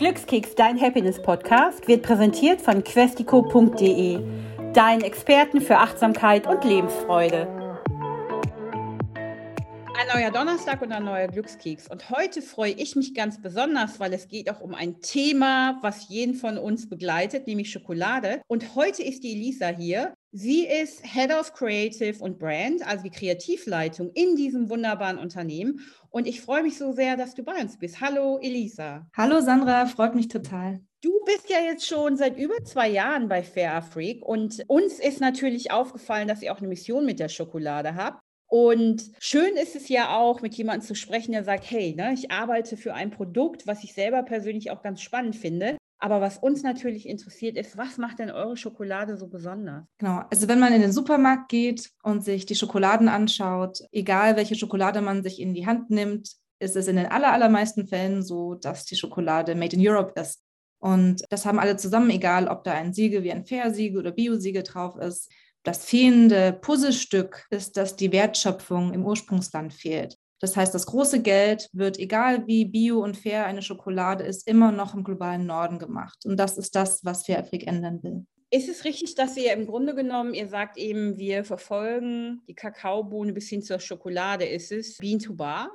Glückskeks, dein Happiness-Podcast, wird präsentiert von questico.de, deinen Experten für Achtsamkeit und Lebensfreude. Neuer Donnerstag und ein neuer Glückskeks. Und heute freue ich mich ganz besonders, weil es geht auch um ein Thema, was jeden von uns begleitet, nämlich Schokolade. Und heute ist die Elisa hier. Sie ist Head of Creative und Brand, also die Kreativleitung in diesem wunderbaren Unternehmen. Und ich freue mich so sehr, dass du bei uns bist. Hallo, Elisa. Hallo, Sandra, freut mich total. Du bist ja jetzt schon seit über zwei Jahren bei Fair Freak und uns ist natürlich aufgefallen, dass ihr auch eine Mission mit der Schokolade habt. Und schön ist es ja auch, mit jemandem zu sprechen, der sagt, hey, ne, ich arbeite für ein Produkt, was ich selber persönlich auch ganz spannend finde. Aber was uns natürlich interessiert ist, was macht denn eure Schokolade so besonders? Genau, also wenn man in den Supermarkt geht und sich die Schokoladen anschaut, egal welche Schokolade man sich in die Hand nimmt, ist es in den allermeisten Fällen so, dass die Schokolade made in Europe ist. Und das haben alle zusammen, egal ob da ein Siegel wie ein Fair-Siegel oder Bio-Siegel drauf ist. Das fehlende Puzzlestück ist, dass die Wertschöpfung im Ursprungsland fehlt. Das heißt, das große Geld wird, egal wie bio und fair eine Schokolade ist, immer noch im globalen Norden gemacht. Und das ist das, was Fairafrique ändern will. Ist es richtig, dass ihr im Grunde genommen, ihr sagt eben, wir verfolgen die Kakaobohne bis hin zur Schokolade? Ist es Bean to Bar?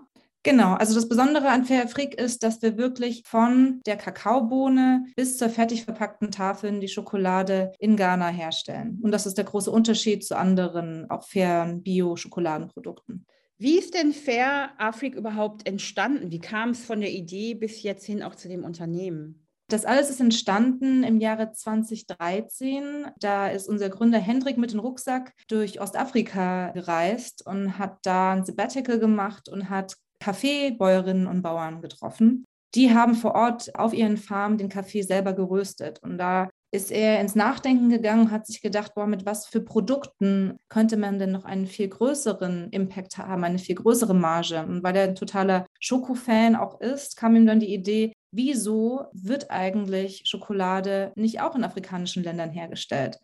Genau, also das Besondere an Fairafrique ist, dass wir wirklich von der Kakaobohne bis zur fertig verpackten Tafeln die Schokolade in Ghana herstellen. Und das ist der große Unterschied zu anderen, auch fairen Bio-Schokoladenprodukten. Wie ist denn Fair Afrik überhaupt entstanden? Wie kam es von der Idee bis jetzt hin auch zu dem Unternehmen? Das alles ist entstanden im Jahre 2013. Da ist unser Gründer Hendrik mit dem Rucksack durch Ostafrika gereist und hat da ein Sabbatical gemacht und hat Kaffeebäuerinnen und Bauern getroffen. Die haben vor Ort auf ihren Farmen den Kaffee selber geröstet. Und da ist er ins Nachdenken gegangen, hat sich gedacht, boah, mit was für Produkten könnte man denn noch einen viel größeren Impact haben, eine viel größere Marge. Und weil er ein totaler Schokofan auch ist, kam ihm dann die Idee, wieso wird eigentlich Schokolade nicht auch in afrikanischen Ländern hergestellt?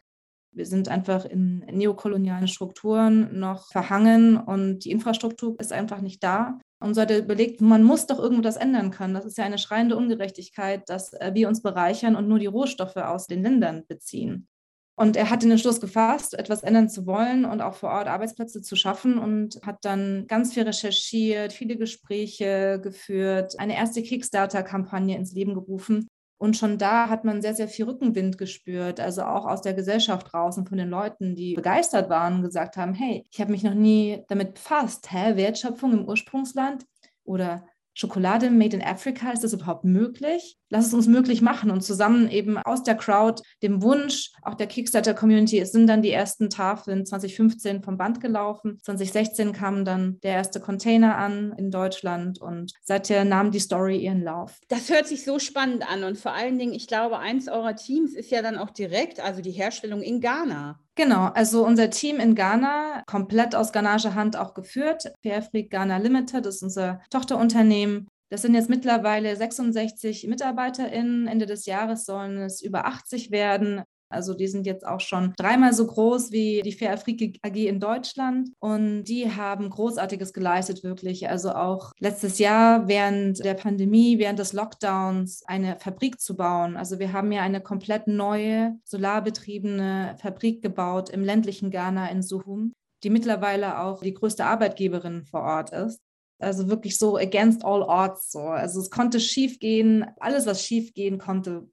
Wir sind einfach in neokolonialen Strukturen noch verhangen und die Infrastruktur ist einfach nicht da. Und so hat er überlegt, man muss doch irgendwo das ändern können. Das ist ja eine schreiende Ungerechtigkeit, dass äh, wir uns bereichern und nur die Rohstoffe aus den Ländern beziehen. Und er hat den Entschluss gefasst, etwas ändern zu wollen und auch vor Ort Arbeitsplätze zu schaffen und hat dann ganz viel recherchiert, viele Gespräche geführt, eine erste Kickstarter-Kampagne ins Leben gerufen, und schon da hat man sehr, sehr viel Rückenwind gespürt, also auch aus der Gesellschaft und von den Leuten, die begeistert waren und gesagt haben, hey, ich habe mich noch nie damit befasst. Hä, Wertschöpfung im Ursprungsland oder Schokolade made in Africa, ist das überhaupt möglich? Lass es uns möglich machen und zusammen eben aus der Crowd, dem Wunsch auch der Kickstarter-Community, es sind dann die ersten Tafeln 2015 vom Band gelaufen. 2016 kam dann der erste Container an in Deutschland und seither nahm die Story ihren Lauf. Das hört sich so spannend an und vor allen Dingen, ich glaube, eins eurer Teams ist ja dann auch direkt, also die Herstellung in Ghana. Genau, also unser Team in Ghana, komplett aus ghanaischer Hand auch geführt. Fairfreak Ghana Limited ist unser Tochterunternehmen. Das sind jetzt mittlerweile 66 MitarbeiterInnen. Ende des Jahres sollen es über 80 werden. Also die sind jetzt auch schon dreimal so groß wie die Fair Afrique AG in Deutschland und die haben Großartiges geleistet, wirklich. Also auch letztes Jahr während der Pandemie, während des Lockdowns eine Fabrik zu bauen. Also wir haben ja eine komplett neue solarbetriebene Fabrik gebaut im ländlichen Ghana in Suhum, die mittlerweile auch die größte Arbeitgeberin vor Ort ist. Also wirklich so against all odds. So. Also es konnte schief gehen. Alles, was schief gehen konnte,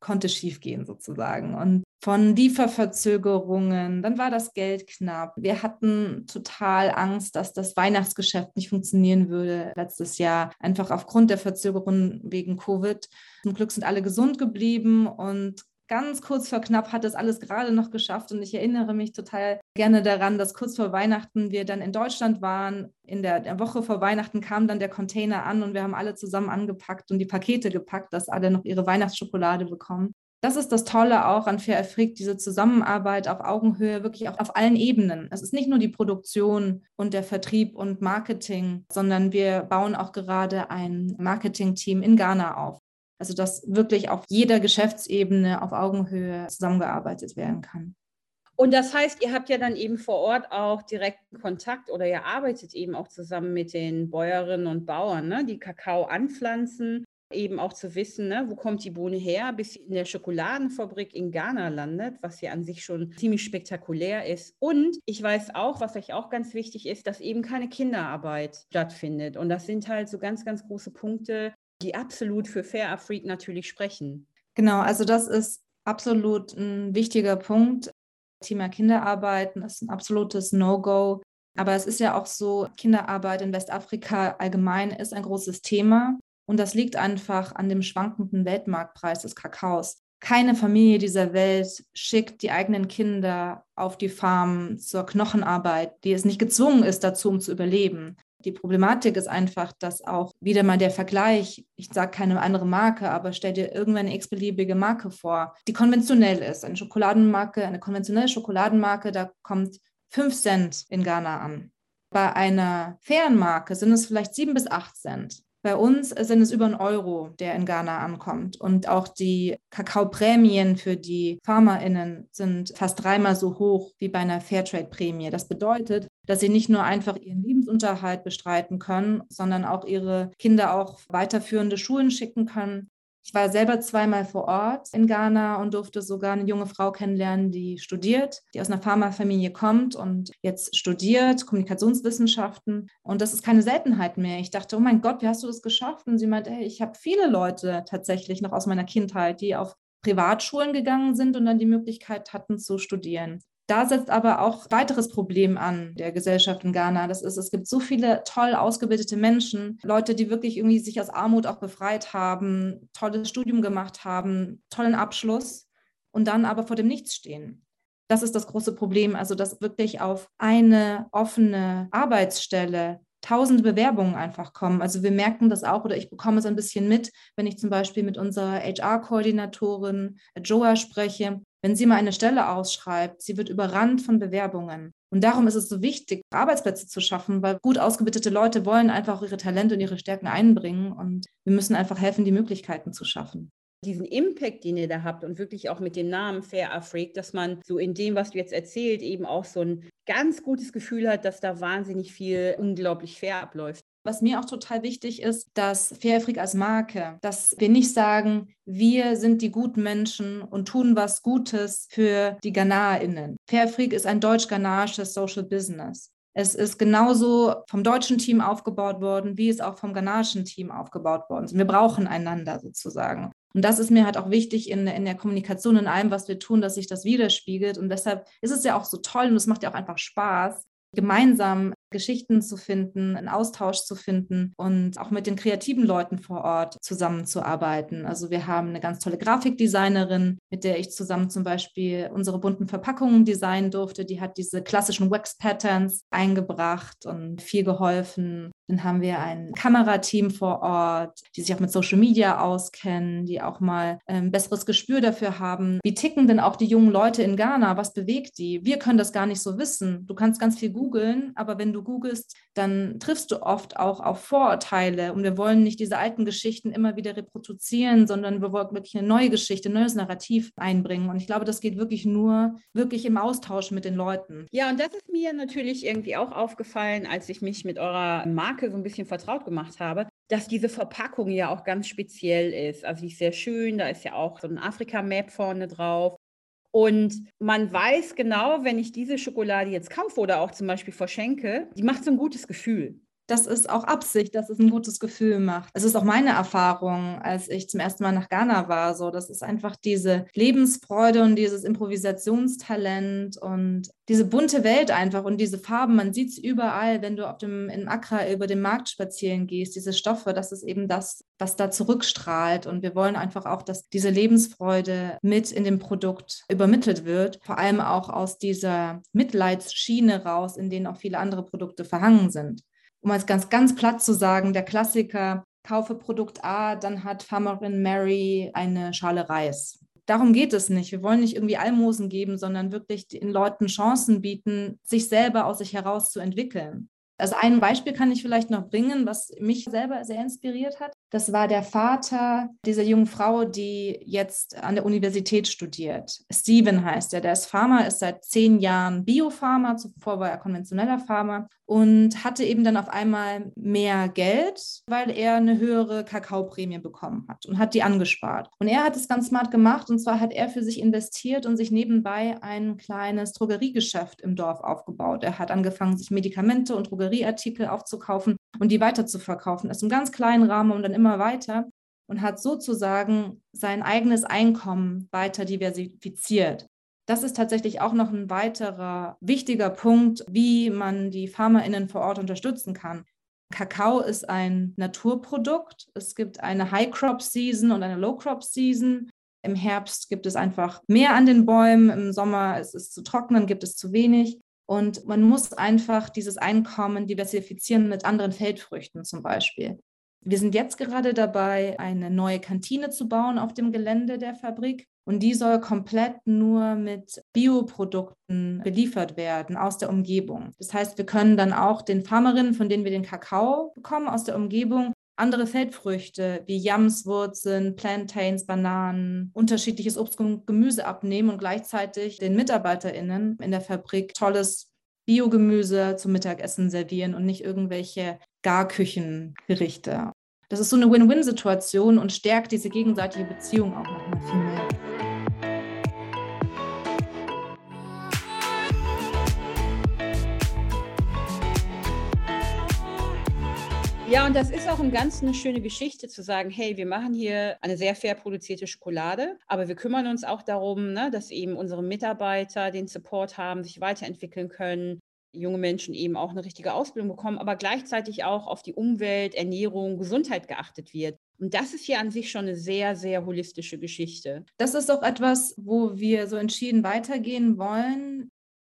konnte schiefgehen sozusagen. Und von Lieferverzögerungen, dann war das Geld knapp. Wir hatten total Angst, dass das Weihnachtsgeschäft nicht funktionieren würde letztes Jahr, einfach aufgrund der Verzögerungen wegen Covid. Zum Glück sind alle gesund geblieben und ganz kurz vor knapp hat es alles gerade noch geschafft. Und ich erinnere mich total gerne daran, dass kurz vor Weihnachten wir dann in Deutschland waren. In der, der, Woche vor Weihnachten kam dann der Container an und wir haben alle zusammen angepackt und die Pakete gepackt, dass alle noch ihre Weihnachtsschokolade bekommen. Das ist das Tolle auch an Fair Afrik, diese Zusammenarbeit auf Augenhöhe, wirklich auch auf allen Ebenen. Es ist nicht nur die Produktion und der Vertrieb und Marketing, sondern wir bauen auch gerade ein Marketing-Team in Ghana auf. Also dass wirklich auf jeder Geschäftsebene auf Augenhöhe zusammengearbeitet werden kann. Und das heißt, ihr habt ja dann eben vor Ort auch direkten Kontakt oder ihr arbeitet eben auch zusammen mit den Bäuerinnen und Bauern, ne, die Kakao anpflanzen. eben auch zu wissen, ne, wo kommt die Bohne her, bis sie in der Schokoladenfabrik in Ghana landet, was ja an sich schon ziemlich spektakulär ist. Und ich weiß auch, was euch auch ganz wichtig ist, dass eben keine Kinderarbeit stattfindet. Und das sind halt so ganz, ganz große Punkte, die absolut für Fair Afrique natürlich sprechen. Genau, also das ist absolut ein wichtiger Punkt. Thema Kinderarbeiten ist ein absolutes No-Go. Aber es ist ja auch so, Kinderarbeit in Westafrika allgemein ist ein großes Thema. Und das liegt einfach an dem schwankenden Weltmarktpreis des Kakaos. Keine Familie dieser Welt schickt die eigenen Kinder auf die Farm zur Knochenarbeit, die es nicht gezwungen ist dazu, um zu überleben. Die Problematik ist einfach, dass auch wieder mal der Vergleich, ich sage keine andere Marke, aber stell dir irgendwann eine x-beliebige Marke vor, die konventionell ist. Eine Schokoladenmarke, eine konventionelle Schokoladenmarke, da kommt 5 Cent in Ghana an. Bei einer fairen Marke sind es vielleicht 7 bis 8 Cent. Bei uns sind es über einen Euro, der in Ghana ankommt. Und auch die Kakaoprämien für die FarmerInnen sind fast dreimal so hoch wie bei einer Fairtrade-Prämie. Das bedeutet, dass sie nicht nur einfach ihren Lebensunterhalt bestreiten können, sondern auch ihre Kinder auch weiterführende Schulen schicken können ich war selber zweimal vor Ort in Ghana und durfte sogar eine junge Frau kennenlernen, die studiert, die aus einer Pharmafamilie kommt und jetzt studiert Kommunikationswissenschaften. Und das ist keine Seltenheit mehr. Ich dachte, oh mein Gott, wie hast du das geschafft? Und sie meinte, hey, ich habe viele Leute tatsächlich noch aus meiner Kindheit, die auf Privatschulen gegangen sind und dann die Möglichkeit hatten zu studieren. Da setzt aber auch weiteres Problem an der Gesellschaft in Ghana. Das ist, es gibt so viele toll ausgebildete Menschen, Leute, die wirklich irgendwie sich aus Armut auch befreit haben, tolles Studium gemacht haben, tollen Abschluss und dann aber vor dem Nichts stehen. Das ist das große Problem. Also, dass wirklich auf eine offene Arbeitsstelle tausende Bewerbungen einfach kommen. Also wir merken das auch oder ich bekomme es ein bisschen mit, wenn ich zum Beispiel mit unserer HR-Koordinatorin Joa spreche, wenn sie mal eine Stelle ausschreibt, sie wird überrannt von Bewerbungen. Und darum ist es so wichtig, Arbeitsplätze zu schaffen, weil gut ausgebildete Leute wollen einfach ihre Talente und ihre Stärken einbringen. Und wir müssen einfach helfen, die Möglichkeiten zu schaffen diesen Impact, den ihr da habt und wirklich auch mit dem Namen Fair Afrik, dass man so in dem, was du jetzt erzählt, eben auch so ein ganz gutes Gefühl hat, dass da wahnsinnig viel unglaublich fair abläuft. Was mir auch total wichtig ist, dass Fairfreak als Marke, dass wir nicht sagen, wir sind die guten Menschen und tun was Gutes für die GhanaerInnen. Fairfreak ist ein deutsch-ghanaisches Social Business. Es ist genauso vom deutschen Team aufgebaut worden, wie es auch vom ghanaischen Team aufgebaut worden ist. Wir brauchen einander sozusagen. Und das ist mir halt auch wichtig in, in der Kommunikation, in allem, was wir tun, dass sich das widerspiegelt. Und deshalb ist es ja auch so toll und es macht ja auch einfach Spaß, gemeinsam Geschichten zu finden, einen Austausch zu finden und auch mit den kreativen Leuten vor Ort zusammenzuarbeiten. Also wir haben eine ganz tolle Grafikdesignerin, mit der ich zusammen zum Beispiel unsere bunten Verpackungen designen durfte. Die hat diese klassischen Wax-Patterns eingebracht und viel geholfen. Dann haben wir ein Kamerateam vor Ort, die sich auch mit Social Media auskennen, die auch mal ein ähm, besseres Gespür dafür haben. Wie ticken denn auch die jungen Leute in Ghana? Was bewegt die? Wir können das gar nicht so wissen. Du kannst ganz viel googeln, aber wenn du du googelst, dann triffst du oft auch auf Vorurteile. Und wir wollen nicht diese alten Geschichten immer wieder reproduzieren, sondern wir wollen wirklich eine neue Geschichte, ein neues Narrativ einbringen. Und ich glaube, das geht wirklich nur wirklich im Austausch mit den Leuten. Ja, und das ist mir natürlich irgendwie auch aufgefallen, als ich mich mit eurer Marke so ein bisschen vertraut gemacht habe dass diese Verpackung ja auch ganz speziell ist. Also die ist sehr schön, da ist ja auch so ein Afrika-Map vorne drauf. Und man weiß genau, wenn ich diese Schokolade jetzt kaufe oder auch zum Beispiel verschenke, die macht so ein gutes Gefühl das ist auch Absicht, dass es ein gutes Gefühl macht. Es ist auch meine Erfahrung, als ich zum ersten Mal nach Ghana war. So, das ist einfach diese Lebensfreude und dieses Improvisationstalent und diese bunte Welt einfach und diese Farben. Man sieht es überall, wenn du auf dem, in Accra über den Markt spazieren gehst. Diese Stoffe, das ist eben das, was da zurückstrahlt. Und wir wollen einfach auch, dass diese Lebensfreude mit in dem Produkt übermittelt wird. Vor allem auch aus dieser Mitleidsschiene raus, in denen auch viele andere Produkte verhangen sind um es ganz, ganz platt zu sagen, der Klassiker, kaufe Produkt A, dann hat Farmerin Mary eine Schale Reis. Darum geht es nicht. Wir wollen nicht irgendwie Almosen geben, sondern wirklich den Leuten Chancen bieten, sich selber aus sich heraus zu entwickeln. Also ein Beispiel kann ich vielleicht noch bringen, was mich selber sehr inspiriert hat. Das war der Vater dieser jungen Frau, die jetzt an der Universität studiert. Steven heißt er. Der ist Farmer, ist seit zehn Jahren Biofarmer. Zuvor war er konventioneller Farmer und hatte eben dann auf einmal mehr Geld, weil er eine höhere Kakaoprämie bekommen hat und hat die angespart. Und er hat es ganz smart gemacht und zwar hat er für sich investiert und sich nebenbei ein kleines Drogeriegeschäft im Dorf aufgebaut. Er hat angefangen, sich Medikamente und Drogeriegeschäfte Drogerieartikel aufzukaufen und die weiterzuverkaufen. Das im ganz kleinen Rahmen und dann immer weiter und hat sozusagen sein eigenes Einkommen weiter diversifiziert. Das ist tatsächlich auch noch ein weiterer wichtiger Punkt, wie man die FarmerInnen vor Ort unterstützen kann. Kakao ist ein Naturprodukt. Es gibt eine High Crop Season und eine Low Crop Season. Im Herbst gibt es einfach mehr an den Bäumen, im Sommer ist es zu trocken, gibt es zu wenig. Und man muss einfach dieses Einkommen diversifizieren mit anderen Feldfrüchten zum Beispiel. Wir sind jetzt gerade dabei, eine neue Kantine zu bauen auf dem Gelände der Fabrik. Und die soll komplett nur mit Bioprodukten beliefert werden aus der Umgebung. Das heißt, wir können dann auch den Farmerinnen, von denen wir den Kakao bekommen aus der Umgebung, andere Feldfrüchte wie Yamswurzeln, Plantains, Bananen, unterschiedliches Obst und Gemüse abnehmen und gleichzeitig den MitarbeiterInnen in der Fabrik tolles Biogemüse zum Mittagessen servieren und nicht irgendwelche Garküchengerichte. Das ist so eine Win-Win-Situation und stärkt diese gegenseitige Beziehung auch nochmal viel mehr. Ja, und das ist auch im Ganzen eine schöne Geschichte zu sagen, hey, wir machen hier eine sehr fair produzierte Schokolade, aber wir kümmern uns auch darum, ne, dass eben unsere Mitarbeiter den Support haben, sich weiterentwickeln können, junge Menschen eben auch eine richtige Ausbildung bekommen, aber gleichzeitig auch auf die Umwelt, Ernährung, Gesundheit geachtet wird. Und das ist hier an sich schon eine sehr, sehr holistische Geschichte. Das ist auch etwas, wo wir so entschieden weitergehen wollen.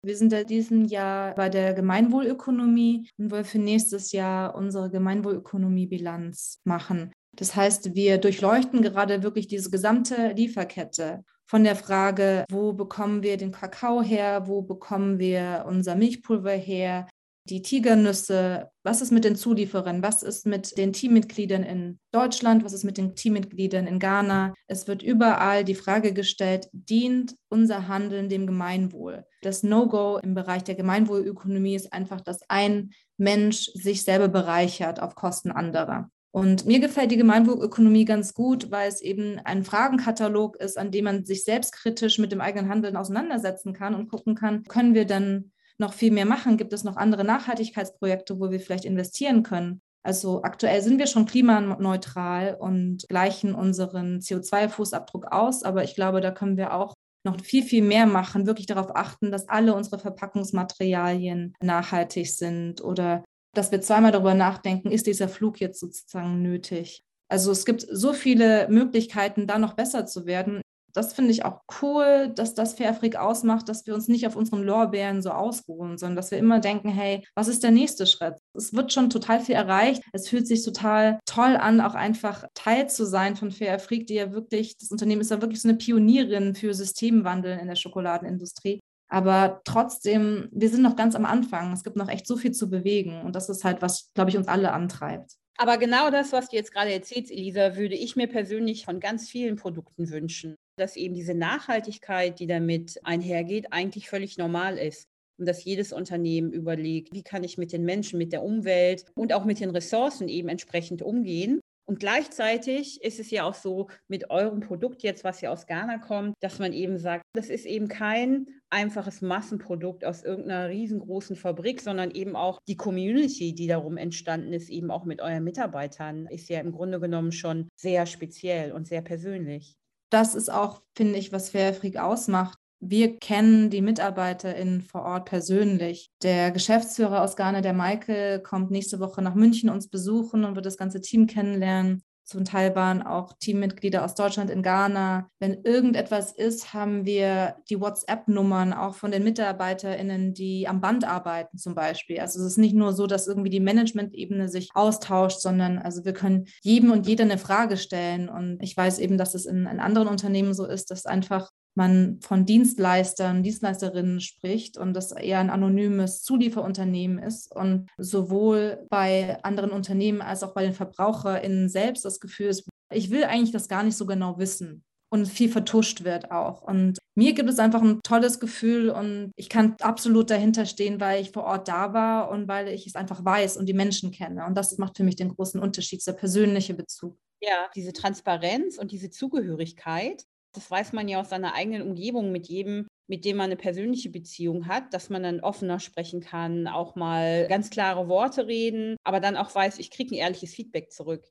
Wir sind in diesem Jahr bei der Gemeinwohlökonomie und wollen für nächstes Jahr unsere Gemeinwohlökonomie-Bilanz machen. Das heißt, wir durchleuchten gerade wirklich diese gesamte Lieferkette von der Frage, wo bekommen wir den Kakao her, wo bekommen wir unser Milchpulver her, die Tigernüsse, was ist mit den Zulieferern, was ist mit den Teammitgliedern in Deutschland, was ist mit den Teammitgliedern in Ghana. Es wird überall die Frage gestellt, dient unser Handeln dem Gemeinwohl? Das No-Go im Bereich der Gemeinwohlökonomie ist einfach, dass ein Mensch sich selber bereichert auf Kosten anderer. Und mir gefällt die Gemeinwohlökonomie ganz gut, weil es eben ein Fragenkatalog ist, an dem man sich selbstkritisch mit dem eigenen Handeln auseinandersetzen kann und gucken kann, können wir dann noch viel mehr machen? Gibt es noch andere Nachhaltigkeitsprojekte, wo wir vielleicht investieren können? Also aktuell sind wir schon klimaneutral und gleichen unseren CO2-Fußabdruck aus, aber ich glaube, da können wir auch noch viel, viel mehr machen, wirklich darauf achten, dass alle unsere Verpackungsmaterialien nachhaltig sind oder dass wir zweimal darüber nachdenken, ist dieser Flug jetzt sozusagen nötig. Also es gibt so viele Möglichkeiten, da noch besser zu werden das finde ich auch cool, dass das Fairfreak ausmacht, dass wir uns nicht auf unseren Lorbeeren so ausruhen, sondern dass wir immer denken, hey, was ist der nächste Schritt? Es wird schon total viel erreicht. Es fühlt sich total toll an, auch einfach Teil zu sein von Fairfreak, die ja wirklich, das Unternehmen ist ja wirklich so eine Pionierin für Systemwandel in der Schokoladenindustrie. Aber trotzdem, wir sind noch ganz am Anfang. Es gibt noch echt so viel zu bewegen. Und das ist halt, was, glaube ich, uns alle antreibt. Aber genau das, was du jetzt gerade erzählst, Elisa, würde ich mir persönlich von ganz vielen Produkten wünschen dass eben diese Nachhaltigkeit, die damit einhergeht, eigentlich völlig normal ist. Und dass jedes Unternehmen überlegt, wie kann ich mit den Menschen, mit der Umwelt und auch mit den Ressourcen eben entsprechend umgehen. Und gleichzeitig ist es ja auch so mit eurem Produkt jetzt, was ja aus Ghana kommt, dass man eben sagt, das ist eben kein einfaches Massenprodukt aus irgendeiner riesengroßen Fabrik, sondern eben auch die Community, die darum entstanden ist, eben auch mit euren Mitarbeitern, ist ja im Grunde genommen schon sehr speziell und sehr persönlich das ist auch, finde ich, was Fairfreak ausmacht. Wir kennen die MitarbeiterInnen vor Ort persönlich. Der Geschäftsführer aus Ghana, der Michael, kommt nächste Woche nach München uns besuchen und wird das ganze Team kennenlernen. Zum Teil waren auch Teammitglieder aus Deutschland in Ghana. Wenn irgendetwas ist, haben wir die WhatsApp-Nummern auch von den MitarbeiterInnen, die am Band arbeiten zum Beispiel. Also es ist nicht nur so, dass irgendwie die Management-Ebene sich austauscht, sondern also wir können jedem und jeder eine Frage stellen. Und ich weiß eben, dass es in, in anderen Unternehmen so ist, dass einfach man von Dienstleistern, Dienstleisterinnen spricht und das eher ein anonymes Zulieferunternehmen ist und sowohl bei anderen Unternehmen als auch bei den VerbraucherInnen selbst das Gefühl ist, ich will eigentlich das gar nicht so genau wissen und viel vertuscht wird auch. Und mir gibt es einfach ein tolles Gefühl und ich kann absolut dahinter stehen, weil ich vor Ort da war und weil ich es einfach weiß und die Menschen kenne. Und das macht für mich den großen Unterschied, der persönliche Bezug. Ja, diese Transparenz und diese Zugehörigkeit, das weiß man ja aus seiner eigenen Umgebung mit jedem, mit dem man eine persönliche Beziehung hat, dass man dann offener sprechen kann, auch mal ganz klare Worte reden, aber dann auch weiß, ich kriege ein ehrliches Feedback zurück.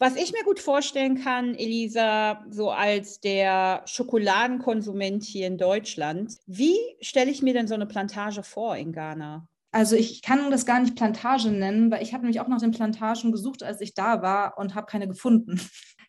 Was ich mir gut vorstellen kann, Elisa, so als der Schokoladenkonsument hier in Deutschland, wie stelle ich mir denn so eine Plantage vor in Ghana? Also ich kann das gar nicht Plantage nennen, weil ich habe nämlich auch nach den Plantagen gesucht, als ich da war und habe keine gefunden.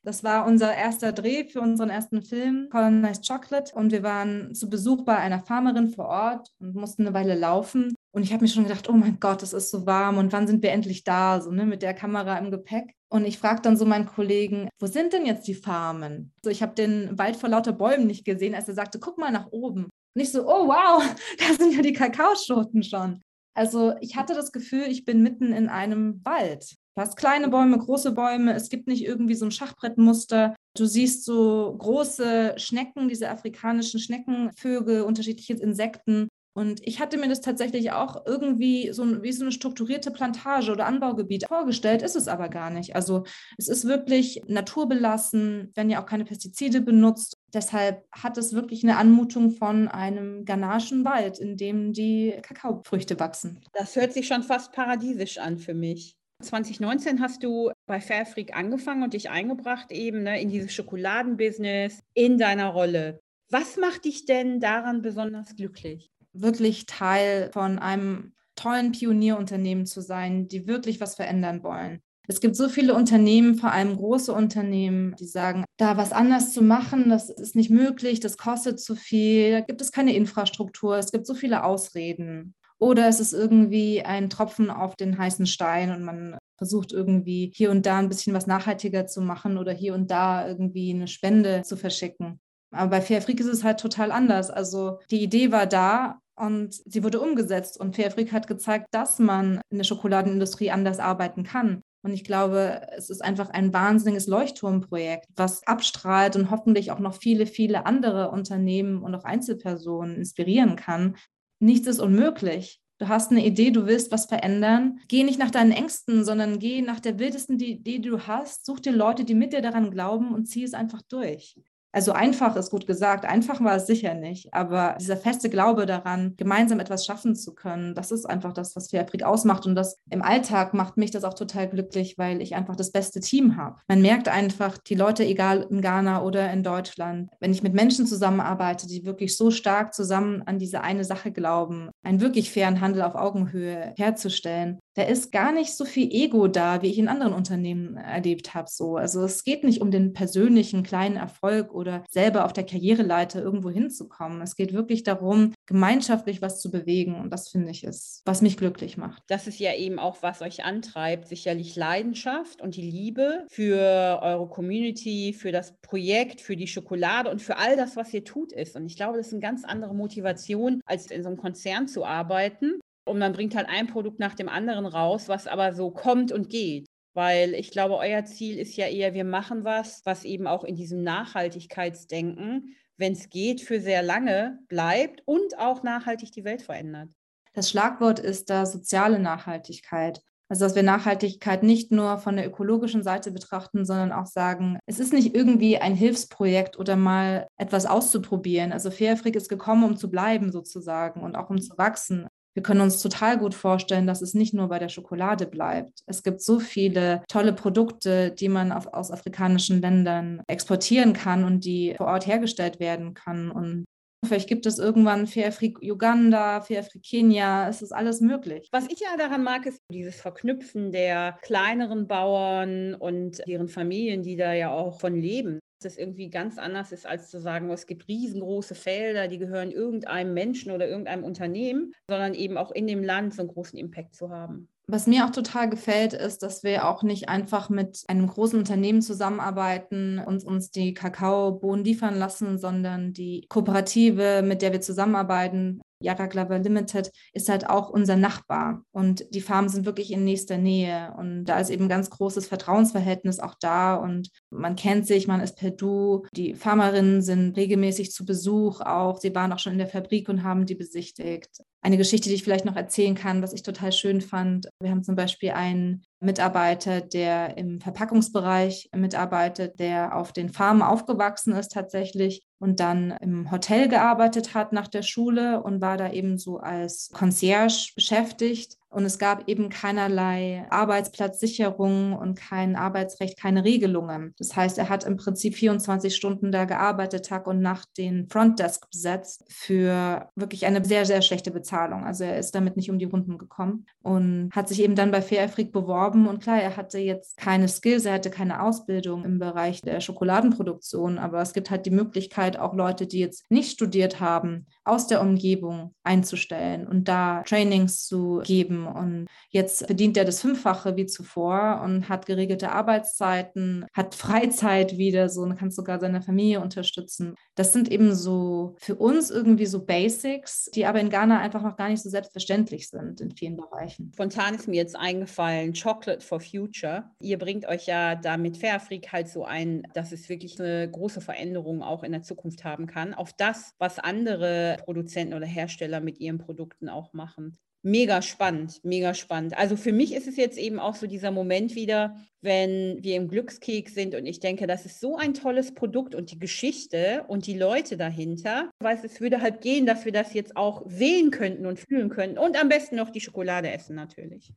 Das war unser erster Dreh für unseren ersten Film, Colonized Chocolate. Und wir waren zu Besuch bei einer Farmerin vor Ort und mussten eine Weile laufen. Und ich habe mir schon gedacht, oh mein Gott, es ist so warm und wann sind wir endlich da, so ne, mit der Kamera im Gepäck. Und ich frage dann so meinen Kollegen, wo sind denn jetzt die Farmen? So, ich habe den Wald vor lauter Bäumen nicht gesehen, als er sagte, guck mal nach oben. Und ich so, oh wow, da sind ja die Kakaoschoten schon. Also ich hatte das Gefühl, ich bin mitten in einem Wald. Du hast kleine Bäume, große Bäume. Es gibt nicht irgendwie so ein Schachbrettmuster. Du siehst so große Schnecken, diese afrikanischen Schneckenvögel, unterschiedliche Insekten. Und ich hatte mir das tatsächlich auch irgendwie so wie so eine strukturierte Plantage oder Anbaugebiet vorgestellt, ist es aber gar nicht. Also es ist wirklich naturbelassen, werden ja auch keine Pestizide benutzt. Deshalb hat es wirklich eine Anmutung von einem ghanaischen Wald, in dem die Kakaofrüchte wachsen. Das hört sich schon fast paradiesisch an für mich. 2019 hast du bei Fairfreak angefangen und dich eingebracht eben ne, in dieses Schokoladenbusiness, in deiner Rolle. Was macht dich denn daran besonders glücklich? Wirklich Teil von einem tollen Pionierunternehmen zu sein, die wirklich was verändern wollen. Es gibt so viele Unternehmen, vor allem große Unternehmen, die sagen, da was anders zu machen, das ist nicht möglich, das kostet zu viel, da gibt es keine Infrastruktur, es gibt so viele Ausreden. Oder es ist irgendwie ein Tropfen auf den heißen Stein und man versucht irgendwie hier und da ein bisschen was nachhaltiger zu machen oder hier und da irgendwie eine Spende zu verschicken. Aber bei Fairfreak ist es halt total anders. Also die Idee war da und sie wurde umgesetzt und Fairfreak hat gezeigt, dass man in der Schokoladenindustrie anders arbeiten kann. Und ich glaube, es ist einfach ein wahnsinniges Leuchtturmprojekt, was abstrahlt und hoffentlich auch noch viele, viele andere Unternehmen und auch Einzelpersonen inspirieren kann. Nichts ist unmöglich. Du hast eine Idee, du willst was verändern. Geh nicht nach deinen Ängsten, sondern geh nach der wildesten Idee, die du hast. Such dir Leute, die mit dir daran glauben und zieh es einfach durch. Also einfach ist gut gesagt, einfach war es sicher nicht, aber dieser feste Glaube daran, gemeinsam etwas schaffen zu können, das ist einfach das, was Fairfreak ausmacht und das im Alltag macht mich das auch total glücklich, weil ich einfach das beste Team habe. Man merkt einfach, die Leute, egal in Ghana oder in Deutschland, wenn ich mit Menschen zusammenarbeite, die wirklich so stark zusammen an diese eine Sache glauben, einen wirklich fairen Handel auf Augenhöhe herzustellen, da ist gar nicht so viel Ego da, wie ich in anderen Unternehmen erlebt habe. So. Also es geht nicht um den persönlichen kleinen Erfolg oder selber auf der Karriereleiter irgendwo hinzukommen. Es geht wirklich darum, gemeinschaftlich was zu bewegen. Und das finde ich ist, was mich glücklich macht. Das ist ja eben auch, was euch antreibt, sicherlich Leidenschaft und die Liebe für eure Community, für das Projekt, für die Schokolade und für all das, was ihr tut, ist. Und ich glaube, das ist eine ganz andere Motivation, als in so einem Konzern zu arbeiten. Und man bringt halt ein Produkt nach dem anderen raus, was aber so kommt und geht. Weil ich glaube, euer Ziel ist ja eher, wir machen was, was eben auch in diesem Nachhaltigkeitsdenken, wenn es geht, für sehr lange bleibt und auch nachhaltig die Welt verändert. Das Schlagwort ist da soziale Nachhaltigkeit. Also, dass wir Nachhaltigkeit nicht nur von der ökologischen Seite betrachten, sondern auch sagen, es ist nicht irgendwie ein Hilfsprojekt oder mal etwas auszuprobieren. Also, Fairfreak ist gekommen, um zu bleiben sozusagen und auch um zu wachsen wir können uns total gut vorstellen, dass es nicht nur bei der Schokolade bleibt. Es gibt so viele tolle Produkte, die man auf, aus afrikanischen Ländern exportieren kann und die vor Ort hergestellt werden kann. Und Vielleicht gibt es irgendwann Fairfreak Uganda, Fairfreak Kenia, es ist alles möglich. Was ich ja daran mag, ist dieses Verknüpfen der kleineren Bauern und deren Familien, die da ja auch von leben das irgendwie ganz anders ist, als zu sagen, es gibt riesengroße Felder, die gehören irgendeinem Menschen oder irgendeinem Unternehmen, sondern eben auch in dem Land so einen großen Impact zu haben. Was mir auch total gefällt, ist, dass wir auch nicht einfach mit einem großen Unternehmen zusammenarbeiten und uns die Kakaobohnen liefern lassen, sondern die Kooperative, mit der wir zusammenarbeiten, Yara Glover Limited ist halt auch unser Nachbar und die Farmen sind wirklich in nächster Nähe und da ist eben ein ganz großes Vertrauensverhältnis auch da und man kennt sich, man ist per Du. Die Farmerinnen sind regelmäßig zu Besuch auch. Sie waren auch schon in der Fabrik und haben die besichtigt. Eine Geschichte, die ich vielleicht noch erzählen kann, was ich total schön fand. Wir haben zum Beispiel einen Mitarbeiter, der im Verpackungsbereich mitarbeitet, der auf den Farmen aufgewachsen ist tatsächlich und dann im Hotel gearbeitet hat nach der Schule und war da eben so als Concierge beschäftigt und es gab eben keinerlei Arbeitsplatzsicherung und kein Arbeitsrecht, keine Regelungen. Das heißt, er hat im Prinzip 24 Stunden da gearbeitet, Tag und Nacht den Frontdesk besetzt für wirklich eine sehr, sehr schlechte Bezahlung. Also er ist damit nicht um die Runden gekommen und hat sich eben dann bei Fairfreak beworben. Und klar, er hatte jetzt keine Skills, er hatte keine Ausbildung im Bereich der Schokoladenproduktion, aber es gibt halt die Möglichkeit, auch Leute, die jetzt nicht studiert haben, aus der Umgebung einzustellen und da Trainings zu geben und jetzt verdient er das Fünffache wie zuvor und hat geregelte Arbeitszeiten, hat Freizeit wieder so und kann sogar seine Familie unterstützen. Das sind eben so für uns irgendwie so Basics, die aber in Ghana einfach noch gar nicht so selbstverständlich sind in vielen Bereichen. Spontan ist mir jetzt eingefallen, Chocolate for Future. Ihr bringt euch ja da mit Fairfreak halt so ein, dass es wirklich eine große Veränderung auch in der Zukunft haben kann, auf das, was andere Produzenten oder Hersteller mit ihren Produkten auch machen. Mega spannend, mega spannend. Also für mich ist es jetzt eben auch so dieser Moment wieder, wenn wir im Glückskeks sind und ich denke, das ist so ein tolles Produkt und die Geschichte und die Leute dahinter. Weiß, es würde halt gehen, dass wir das jetzt auch sehen könnten und fühlen könnten und am besten noch die Schokolade essen natürlich.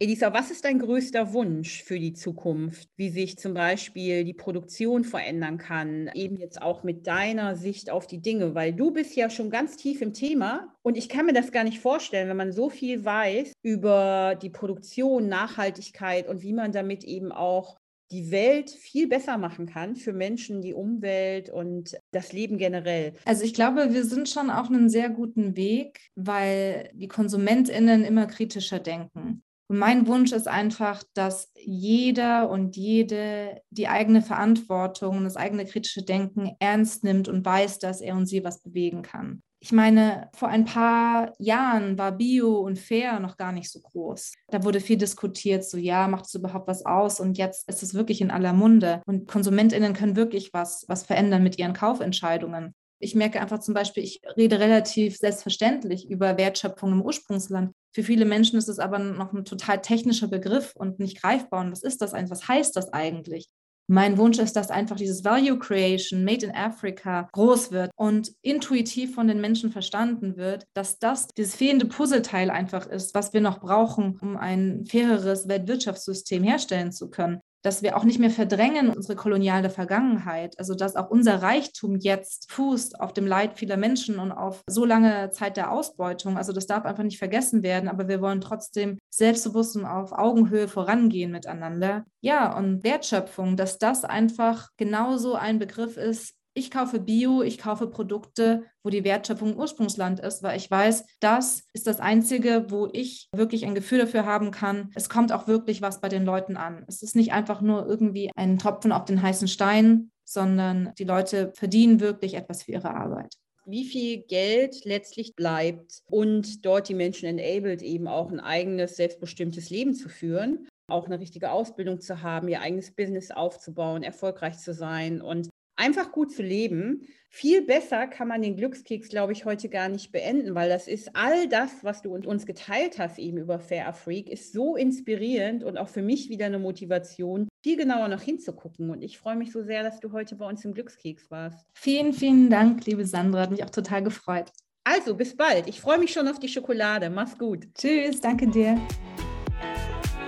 Elisa, was ist dein größter Wunsch für die Zukunft? Wie sich zum Beispiel die Produktion verändern kann, eben jetzt auch mit deiner Sicht auf die Dinge, weil du bist ja schon ganz tief im Thema und ich kann mir das gar nicht vorstellen, wenn man so viel weiß über die Produktion, Nachhaltigkeit und wie man damit eben auch die Welt viel besser machen kann für Menschen, die Umwelt und das Leben generell. Also ich glaube, wir sind schon auf einem sehr guten Weg, weil die Konsumentinnen immer kritischer denken. Und mein Wunsch ist einfach, dass jeder und jede die eigene Verantwortung und das eigene kritische Denken ernst nimmt und weiß, dass er und sie was bewegen kann. Ich meine, vor ein paar Jahren war Bio und Fair noch gar nicht so groß. Da wurde viel diskutiert, so ja, macht es überhaupt was aus? Und jetzt ist es wirklich in aller Munde. Und KonsumentInnen können wirklich was, was verändern mit ihren Kaufentscheidungen. Ich merke einfach zum Beispiel, ich rede relativ selbstverständlich über Wertschöpfung im Ursprungsland. Für viele Menschen ist es aber noch ein total technischer Begriff und nicht greifbar. Und was ist das eigentlich? Was heißt das eigentlich? Mein Wunsch ist, dass einfach dieses Value Creation Made in Africa groß wird und intuitiv von den Menschen verstanden wird, dass das dieses fehlende Puzzleteil einfach ist, was wir noch brauchen, um ein faireres Weltwirtschaftssystem herstellen zu können dass wir auch nicht mehr verdrängen unsere koloniale Vergangenheit. Also dass auch unser Reichtum jetzt fußt auf dem Leid vieler Menschen und auf so lange Zeit der Ausbeutung. Also das darf einfach nicht vergessen werden, aber wir wollen trotzdem selbstbewusst und auf Augenhöhe vorangehen miteinander. Ja, und Wertschöpfung, dass das einfach genauso ein Begriff ist, ich kaufe Bio, ich kaufe Produkte, wo die Wertschöpfung Ursprungsland ist, weil ich weiß, das ist das Einzige, wo ich wirklich ein Gefühl dafür haben kann. Es kommt auch wirklich was bei den Leuten an. Es ist nicht einfach nur irgendwie ein Tropfen auf den heißen Stein, sondern die Leute verdienen wirklich etwas für ihre Arbeit wie viel Geld letztlich bleibt und dort die Menschen enabled, eben auch ein eigenes, selbstbestimmtes Leben zu führen, auch eine richtige Ausbildung zu haben, ihr eigenes Business aufzubauen, erfolgreich zu sein und einfach gut zu leben. Viel besser kann man den Glückskeks, glaube ich, heute gar nicht beenden, weil das ist all das, was du uns geteilt hast eben über Fair Freak, ist so inspirierend und auch für mich wieder eine Motivation, viel genauer noch hinzugucken. Und ich freue mich so sehr, dass du heute bei uns im Glückskeks warst. Vielen, vielen Dank, liebe Sandra. Hat mich auch total gefreut. Also, bis bald. Ich freue mich schon auf die Schokolade. Mach's gut. Tschüss, danke dir.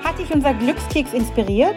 Hat dich unser Glückskeks inspiriert?